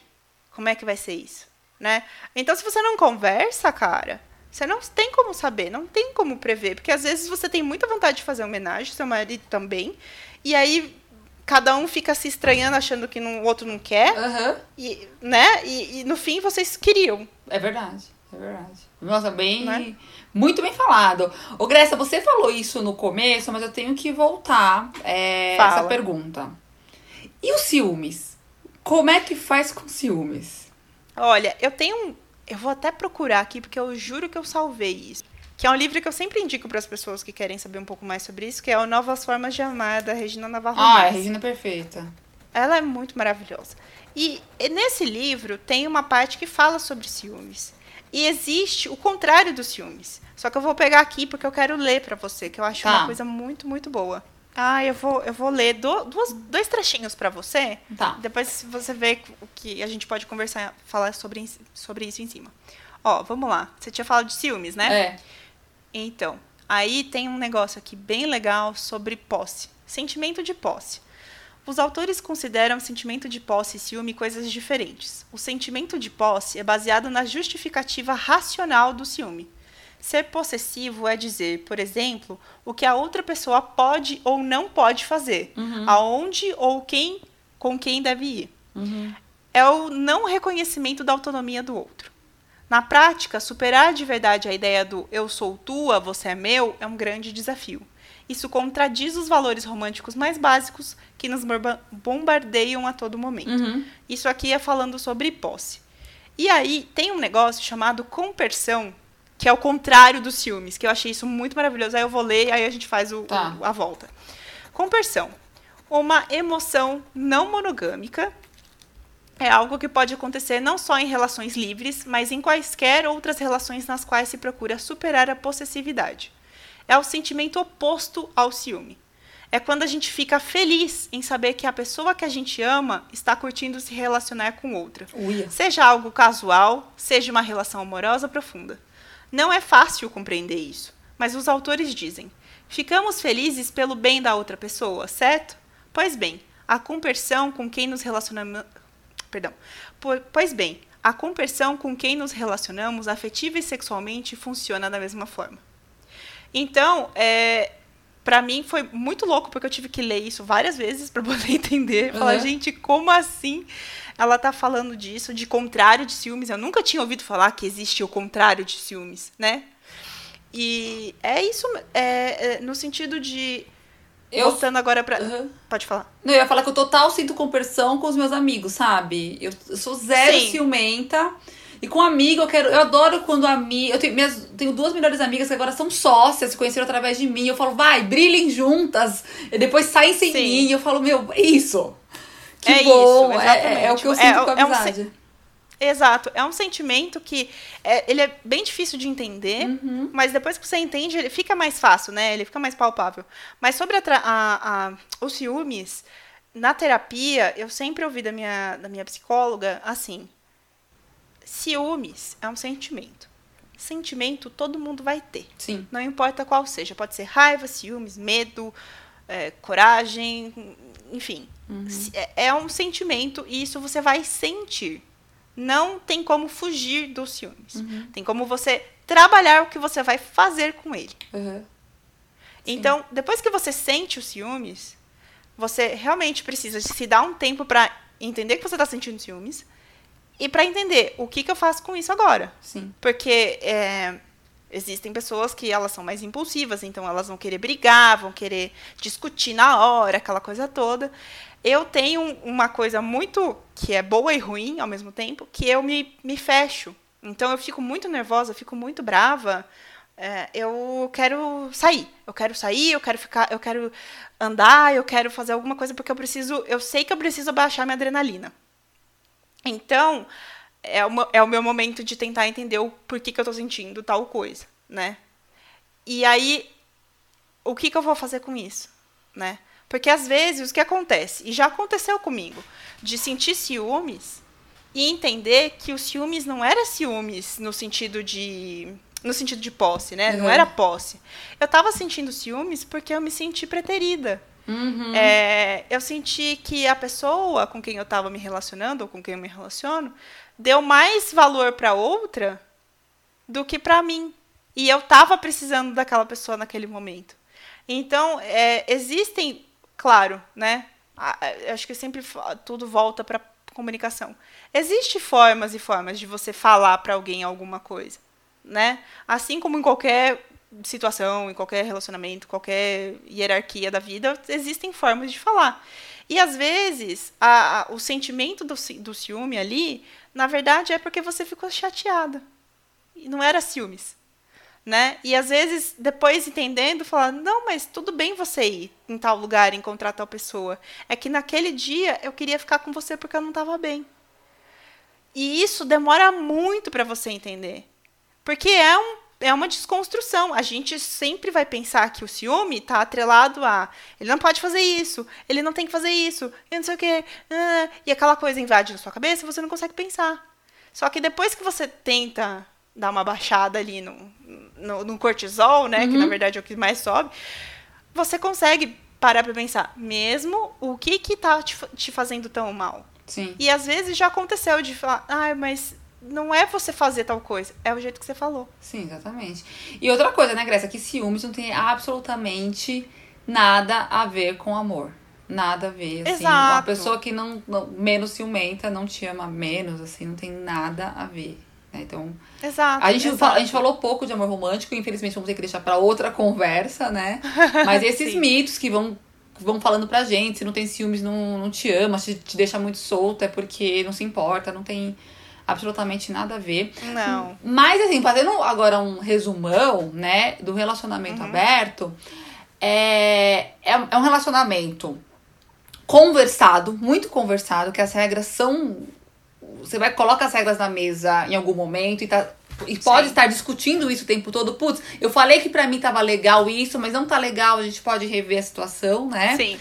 como é que vai ser isso, né? Então, se você não conversa, cara, você não tem como saber, não tem como prever, porque às vezes você tem muita vontade de fazer homenagem, seu marido também, e aí cada um fica se estranhando, achando que o outro não quer. Uhum. E, né? E, e, no fim vocês queriam. É verdade, é verdade. Nossa, bem. Né? Muito bem falado. Ô, Grécia, você falou isso no começo, mas eu tenho que voltar é, essa pergunta. E os ciúmes? Como é que faz com ciúmes? Olha, eu tenho. Eu vou até procurar aqui, porque eu juro que eu salvei isso que é um livro que eu sempre indico para as pessoas que querem saber um pouco mais sobre isso, que é o Novas Formas de Amar, da Regina Navarro. Ah, é Regina Perfeita. Ela é muito maravilhosa. E nesse livro tem uma parte que fala sobre ciúmes. E existe o contrário dos ciúmes. Só que eu vou pegar aqui porque eu quero ler para você, que eu acho tá. uma coisa muito, muito boa. Ah, eu vou, eu vou ler do, duas, dois trechinhos para você. Tá. Depois você vê o que a gente pode conversar, falar sobre, sobre isso em cima. Ó, vamos lá. Você tinha falado de ciúmes, né? É. Então, aí tem um negócio aqui bem legal sobre posse. Sentimento de posse. Os autores consideram o sentimento de posse e ciúme coisas diferentes. O sentimento de posse é baseado na justificativa racional do ciúme. Ser possessivo é dizer, por exemplo, o que a outra pessoa pode ou não pode fazer, aonde ou quem com quem deve ir. É o não reconhecimento da autonomia do outro. Na prática, superar de verdade a ideia do eu sou tua, você é meu é um grande desafio. Isso contradiz os valores românticos mais básicos que nos bomba- bombardeiam a todo momento. Uhum. Isso aqui é falando sobre posse. E aí tem um negócio chamado compersão, que é o contrário dos ciúmes, que eu achei isso muito maravilhoso. Aí eu vou ler, aí a gente faz o, Tá. o- a volta. Compersão. Uma emoção não monogâmica é algo que pode acontecer não só em relações livres, mas em quaisquer outras relações nas quais se procura superar a possessividade. É o sentimento oposto ao ciúme. É quando a gente fica feliz em saber que a pessoa que a gente ama está curtindo se relacionar com outra. Uia. Seja algo casual, seja uma relação amorosa profunda. Não é fácil compreender isso, mas os autores dizem: ficamos felizes pelo bem da outra pessoa, certo? Pois bem, a compersão com quem nos relacionamos. Perdão. Po- Pois bem, a compersão com quem nos relacionamos afetiva e sexualmente funciona da mesma forma. Então, é, para mim foi muito louco porque eu tive que ler isso várias vezes para poder entender. Falar, Uhum. gente, como assim ela tá falando disso, de contrário de ciúmes? Eu nunca tinha ouvido falar que existe o contrário de ciúmes, né? E é isso, é, é, no sentido de. Eu- Voltando agora pra. Uhum. Pode falar. Não, eu ia falar que eu total sinto compersão com os meus amigos, sabe? Eu, eu sou zero Sim. ciumenta. E com amigo, eu quero. Eu adoro quando amigo. Eu tenho, minhas, tenho duas melhores amigas que agora são sócias, se conheceram através de mim. Eu falo, vai, brilhem juntas. E depois saem sem Sim. mim. Eu falo, meu, é isso. Que É bom. isso, é, é o que eu exatamente. sinto É- com a é um amizade. Exato. É um sentimento que é, ele é bem difícil de entender, Uhum. mas depois que você entende, ele fica mais fácil, né? Ele fica mais palpável. Mas sobre a a- a- os ciúmes, na terapia, eu sempre ouvi da minha, da minha psicóloga assim: ciúmes é um sentimento. Sentimento todo mundo vai ter. Sim. Não importa qual seja. Pode ser raiva, ciúmes, medo, é, coragem, enfim. Se- É, é um sentimento e isso você vai sentir. Não tem como fugir dos ciúmes. Tem como você trabalhar o que você vai fazer com ele. Uhum. Então, depois que você sente os ciúmes, você realmente precisa se dar um tempo para entender que você está sentindo ciúmes e para entender o que, que eu faço com isso agora. Sim. Porque é, existem pessoas que elas são mais impulsivas, então elas vão querer brigar, vão querer discutir na hora, aquela coisa toda. Eu tenho um- uma coisa muito que é boa e ruim ao mesmo tempo, que eu me, me fecho. Então eu fico muito nervosa, eu fico muito brava. é, eu quero sair. Eu quero sair, eu quero ficar, eu quero andar, eu quero fazer alguma coisa porque eu preciso, eu sei que eu preciso baixar minha adrenalina. Então, é, uma, é o meu momento de tentar entender o porquê que eu tô sentindo tal coisa, né? E aí, o que, que eu vou fazer com isso, né? Porque às vezes o que acontece, e já aconteceu comigo, de sentir ciúmes e entender que os ciúmes não era ciúmes no sentido de no sentido de posse, né? Não Uhum. era posse. Eu tava sentindo ciúmes porque eu me senti preterida. Uhum. É, eu senti que a pessoa com quem eu estava me relacionando, ou com quem eu me relaciono, deu mais valor para outra do que para mim. E eu estava precisando daquela pessoa naquele momento. Então, é, existem, claro, né? Acho que sempre tudo volta para comunicação. Existem formas e formas de você falar para alguém alguma coisa, né? Assim como em qualquer situação, em qualquer relacionamento, qualquer hierarquia da vida, existem formas de falar. E às vezes, a- a- o sentimento do, do ciúme ali, na verdade, é porque você ficou chateada. E não era ciúmes. Né? E às vezes, depois entendendo, falar, não, mas tudo bem você ir em tal lugar, encontrar tal pessoa. É que naquele dia eu queria ficar com você porque eu não estava bem. E isso demora muito para você entender. Porque é um é uma desconstrução. A gente sempre vai pensar que o ciúme está atrelado a ele não pode fazer isso, ele não tem que fazer isso, e não sei o quê. Ah, e aquela coisa invade na sua cabeça e você não consegue pensar. Só que depois que você tenta dar uma baixada ali no, no, no cortisol, né? Uhum. Que na verdade é o que mais sobe, você consegue parar para pensar, mesmo o que que tá te, te fazendo tão mal. Sim. E às vezes já aconteceu de falar, ai, ah, mas não é você fazer tal coisa, é o jeito que você falou. Sim, exatamente. E outra coisa, né, Grécia, que ciúmes não tem absolutamente nada a ver com amor. Nada a ver, assim. Exato. Uma pessoa que não, não, menos ciumenta não te ama menos, assim, não tem nada a ver. Né? Então, exato, a gente, exato. Fala, a gente falou pouco de amor romântico, infelizmente vamos ter que deixar para outra conversa, né? Mas esses mitos que vão vão falando pra gente, se não tem ciúmes, não, não te ama, se te deixa muito solto, é porque não se importa, não tem absolutamente nada a ver. Não. Mas, assim, fazendo agora um resumão, né, do relacionamento uhum. aberto, é, é, é um relacionamento conversado, muito conversado, que as regras são. Você vai coloca as regras na mesa em algum momento e tá. E pode Sim. estar discutindo isso o tempo todo. Putz, eu falei que para mim tava legal isso, mas não tá legal, a gente pode rever a situação, né? Sim.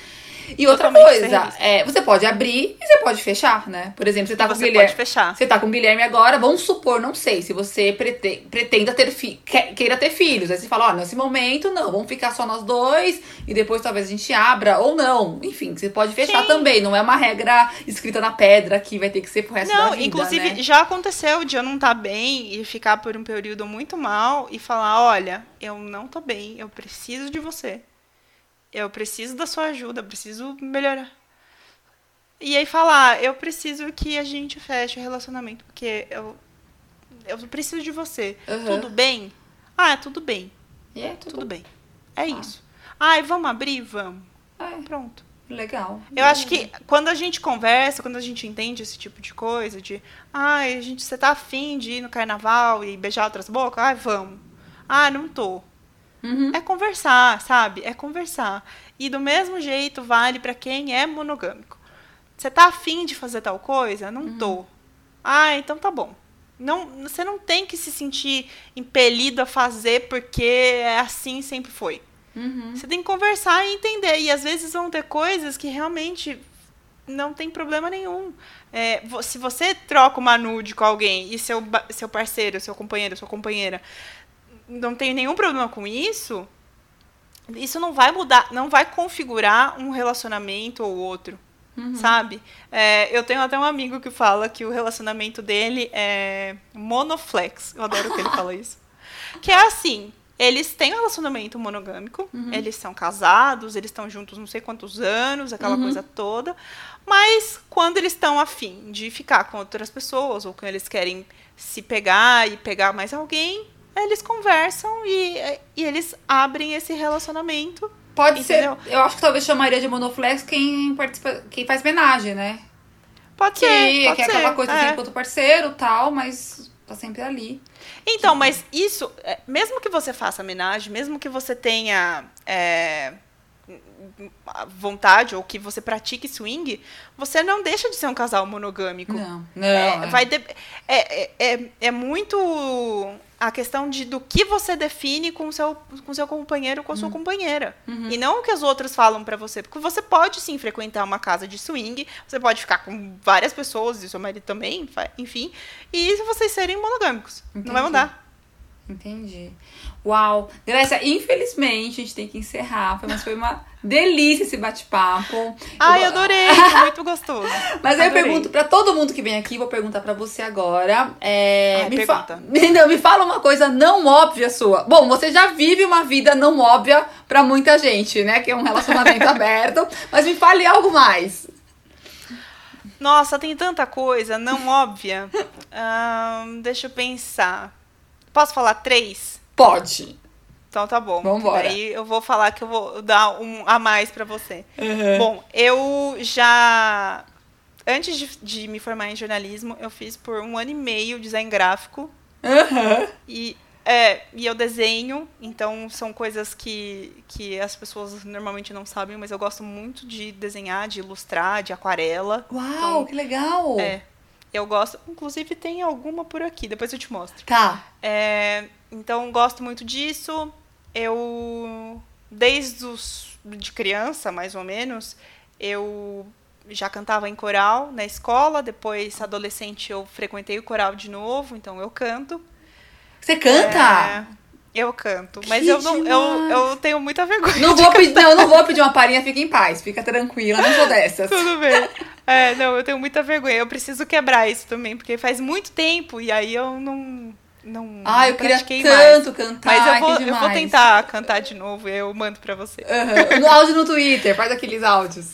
E outra coisa, é, você pode abrir e você pode fechar, né? Por exemplo, você tá com o Guilherme. Pode fechar. Você tá com o Guilherme agora, vamos supor, não sei, se você prete, pretenda ter fi, queira ter filhos. Aí você fala, ó, oh, nesse momento não, vamos ficar só nós dois e depois talvez a gente abra ou não. Enfim, você pode fechar Sim. também. Não é uma regra escrita na pedra que vai ter que ser pro resto não, da vida. Inclusive, né? já aconteceu de eu não estar tá bem e ficar por um período muito mal e falar, olha, eu não tô bem, eu preciso de você eu preciso da sua ajuda, preciso melhorar. E aí falar, eu preciso que a gente feche o relacionamento, porque eu, eu preciso de você. Uhum. Tudo bem? Ah, tudo bem. Yeah, tudo... tudo bem. É ah. isso. Ai, vamos abrir? Vamos. É. Pronto. Legal. Eu acho que quando a gente conversa, quando a gente entende esse tipo de coisa, de ai, a gente, você tá afim de ir no carnaval e beijar outras bocas? Ai, vamos. Ah, não tô. Uhum. É conversar, sabe? É conversar. E do mesmo jeito vale para quem é monogâmico. Você tá afim de fazer tal coisa? Não uhum. tô. Ah, então tá bom. Não, você não tem que se sentir impelido a fazer porque é assim sempre foi. Uhum. Você tem que conversar e entender. E às vezes vão ter coisas que realmente não tem problema nenhum. É, se você troca uma nude com alguém e seu, seu parceiro, seu companheiro, sua companheira não tenho nenhum problema com isso, isso não vai mudar, não vai configurar um relacionamento ou outro. Uhum. Sabe? É, eu tenho até um amigo que fala que o relacionamento dele é monoflex. Eu adoro que ele fala isso. Que é assim: eles têm um relacionamento monogâmico, uhum. eles são casados, eles estão juntos não sei quantos anos, aquela uhum. coisa toda. Mas quando eles estão afim de ficar com outras pessoas, ou quando eles querem se pegar e pegar mais alguém, eles conversam e, e eles abrem esse relacionamento. Pode entendeu? ser. Eu acho que talvez chamaria de monoflex quem participa, quem faz homenagem, né? Pode que, ser. Pode que é aquela coisa assim, é. enquanto parceiro tal, mas tá sempre ali. Então, mas isso, é, mesmo que você faça homenagem, mesmo que você tenha é, vontade ou que você pratique swing, você não deixa de ser um casal monogâmico. Não, não. É, é. Vai de, é, é, é muito a questão de do que você define com seu com seu companheiro ou com a sua uhum. companheira uhum. e não o que os outros falam para você porque você pode sim frequentar uma casa de swing você pode ficar com várias pessoas e seu marido também enfim e se vocês serem monogâmicos Entendi. não vai mudar Entendi. Uau! Grécia, infelizmente a gente tem que encerrar, mas foi uma delícia esse bate-papo. Ai, eu adorei, foi muito gostoso. mas aí eu pergunto para todo mundo que vem aqui, vou perguntar para você agora. É, Ai, me, pergunta. Fa não, me fala uma coisa não óbvia sua. Bom, você já vive uma vida não óbvia para muita gente, né? Que é um relacionamento aberto. Mas me fale algo mais. Nossa, tem tanta coisa não óbvia. deixa eu pensar. Posso falar três? Pode. Então tá bom. Vambora. Aí eu vou falar que eu vou dar um a mais para você. Uhum. Bom, eu já. Antes de, de, me formar em jornalismo, eu fiz por um ano e meio design gráfico. Uhum. E, é, e eu desenho, então são coisas que, que as pessoas normalmente não sabem, mas eu gosto muito de desenhar, de ilustrar, de aquarela. Uau, então, que legal! É. Eu gosto. Inclusive, tem alguma por aqui, depois eu te mostro. Tá. É, então gosto muito disso. Eu desde os de criança, mais ou menos, eu já cantava em coral na escola, depois adolescente eu frequentei o coral de novo, então eu canto. Você canta? É, eu canto, mas eu não eu, eu tenho muita vergonha. Não vou pedir, não, não vou pedir uma palhinha, fica em paz, fica tranquila, não sou dessas. Tudo bem. É, não, eu tenho muita vergonha. Eu preciso quebrar isso também, porque faz muito tempo e aí eu não não Ah, eu queria tanto mais. cantar, mas eu vou, eu vou tentar cantar de novo, eu mando para você. Uhum. No áudio no Twitter, faz aqueles áudios.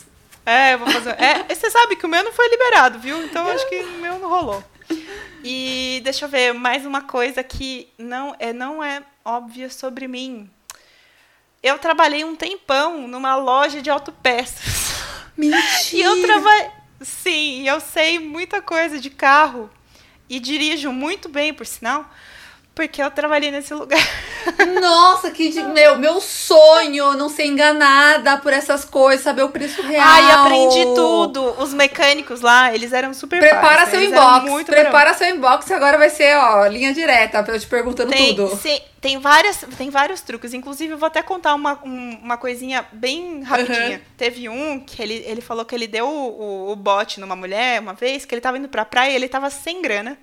É, eu vou fazer. É, você sabe que o meu não foi liberado, viu? Então acho que o meu não rolou. E deixa eu ver, mais uma coisa que não é, não é óbvia sobre mim. Eu trabalhei um tempão numa loja de autopeças. Mentira! E eu trabalhei. Sim, eu sei muita coisa de carro. E dirijo muito bem, por sinal. Porque eu trabalhei nesse lugar. Nossa, que de, meu, meu sonho não ser enganada por essas coisas, saber o preço real. Ai, aprendi tudo. Os mecânicos lá, eles eram super Prepara seu inbox. Prepara seu inbox e agora vai ser, ó, linha direta, eu te perguntando tem, tudo. Sim, tem, várias, tem vários truques. Inclusive, eu vou até contar uma, um, uma coisinha bem rapidinha. Uhum. Teve um que ele, ele falou que ele deu o, o, o bote numa mulher uma vez, que ele tava indo pra praia e ele tava sem grana.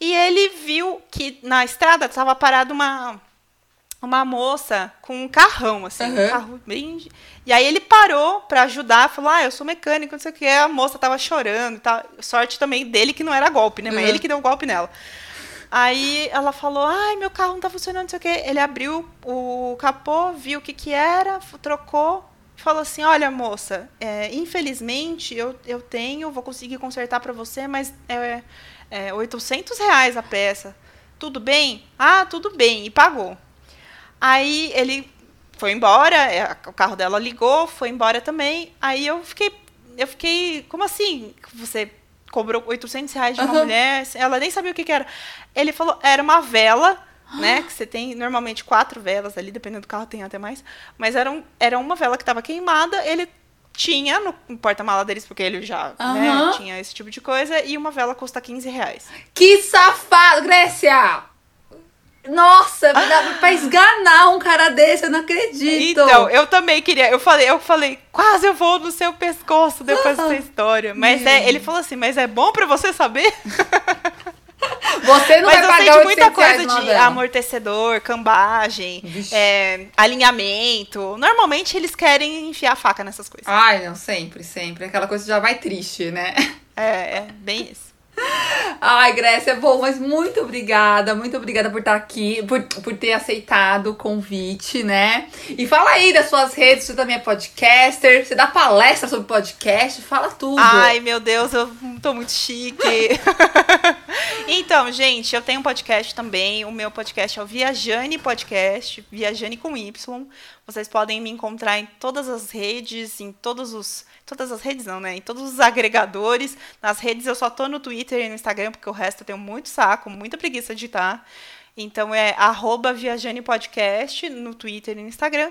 E ele viu que na estrada estava parada uma uma moça com um carrão, assim, uhum. um carro bem. E aí ele parou para ajudar, falou: Ah, eu sou mecânico, não sei o que. A moça tava chorando e tal. Sorte também dele que não era golpe, né? Mas uhum. ele que deu um golpe nela. Aí ela falou: Ai, meu carro não tá funcionando, não sei o que. Ele abriu o capô, viu o que que era, trocou. Falou assim: Olha, moça, é, infelizmente eu, eu tenho, vou conseguir consertar para você, mas é, é, 800 reais a peça. Tudo bem? Ah, tudo bem. E pagou. Aí ele foi embora, é, o carro dela ligou, foi embora também. Aí eu fiquei, eu fiquei, como assim? Você cobrou 800 reais de uma uhum. mulher? Ela nem sabia o que, que era. Ele falou, era uma vela né? Que você tem normalmente quatro velas ali, dependendo do carro tem até mais. Mas era, um, era uma vela que estava queimada, ele tinha no porta-mala deles, porque ele já uhum. né, tinha esse tipo de coisa, e uma vela custa 15 reais. Que safado, Grécia! Nossa, ah. pra esganar um cara desse, eu não acredito. Então, eu também queria. Eu falei, eu falei, quase eu vou no seu pescoço depois dessa história. Mas é, ele falou assim, mas é bom para você saber. Você não Mas vai pagar de muita coisa de amortecedor, cambagem, é, alinhamento. Normalmente eles querem enfiar a faca nessas coisas. Ai, não, sempre, sempre. Aquela coisa já vai triste, né? É, é bem isso. Ai, Grécia, é bom, mas muito obrigada, muito obrigada por estar aqui, por, por ter aceitado o convite, né? E fala aí das suas redes, você também é podcaster, você dá palestra sobre podcast, fala tudo. Ai, meu Deus, eu tô muito chique. então, gente, eu tenho um podcast também, o meu podcast é o Viajane Podcast, Viajane com Y. Vocês podem me encontrar em todas as redes, em todos os todas as redes não, né? Em todos os agregadores. Nas redes eu só tô no Twitter e no Instagram, porque o resto eu tenho muito saco, muita preguiça de estar. Então é arroba Viajane Podcast no Twitter e no Instagram.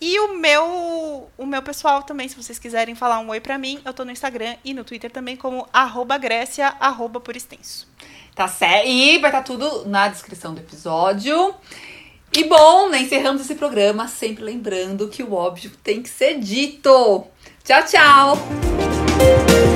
E o meu, o meu pessoal também, se vocês quiserem falar um oi pra mim, eu tô no Instagram e no Twitter também como arroba Grécia, arroba por extenso. Tá certo. E vai estar tá tudo na descrição do episódio. E bom, né, encerramos esse programa sempre lembrando que o óbvio tem que ser dito. Tchau, tchau!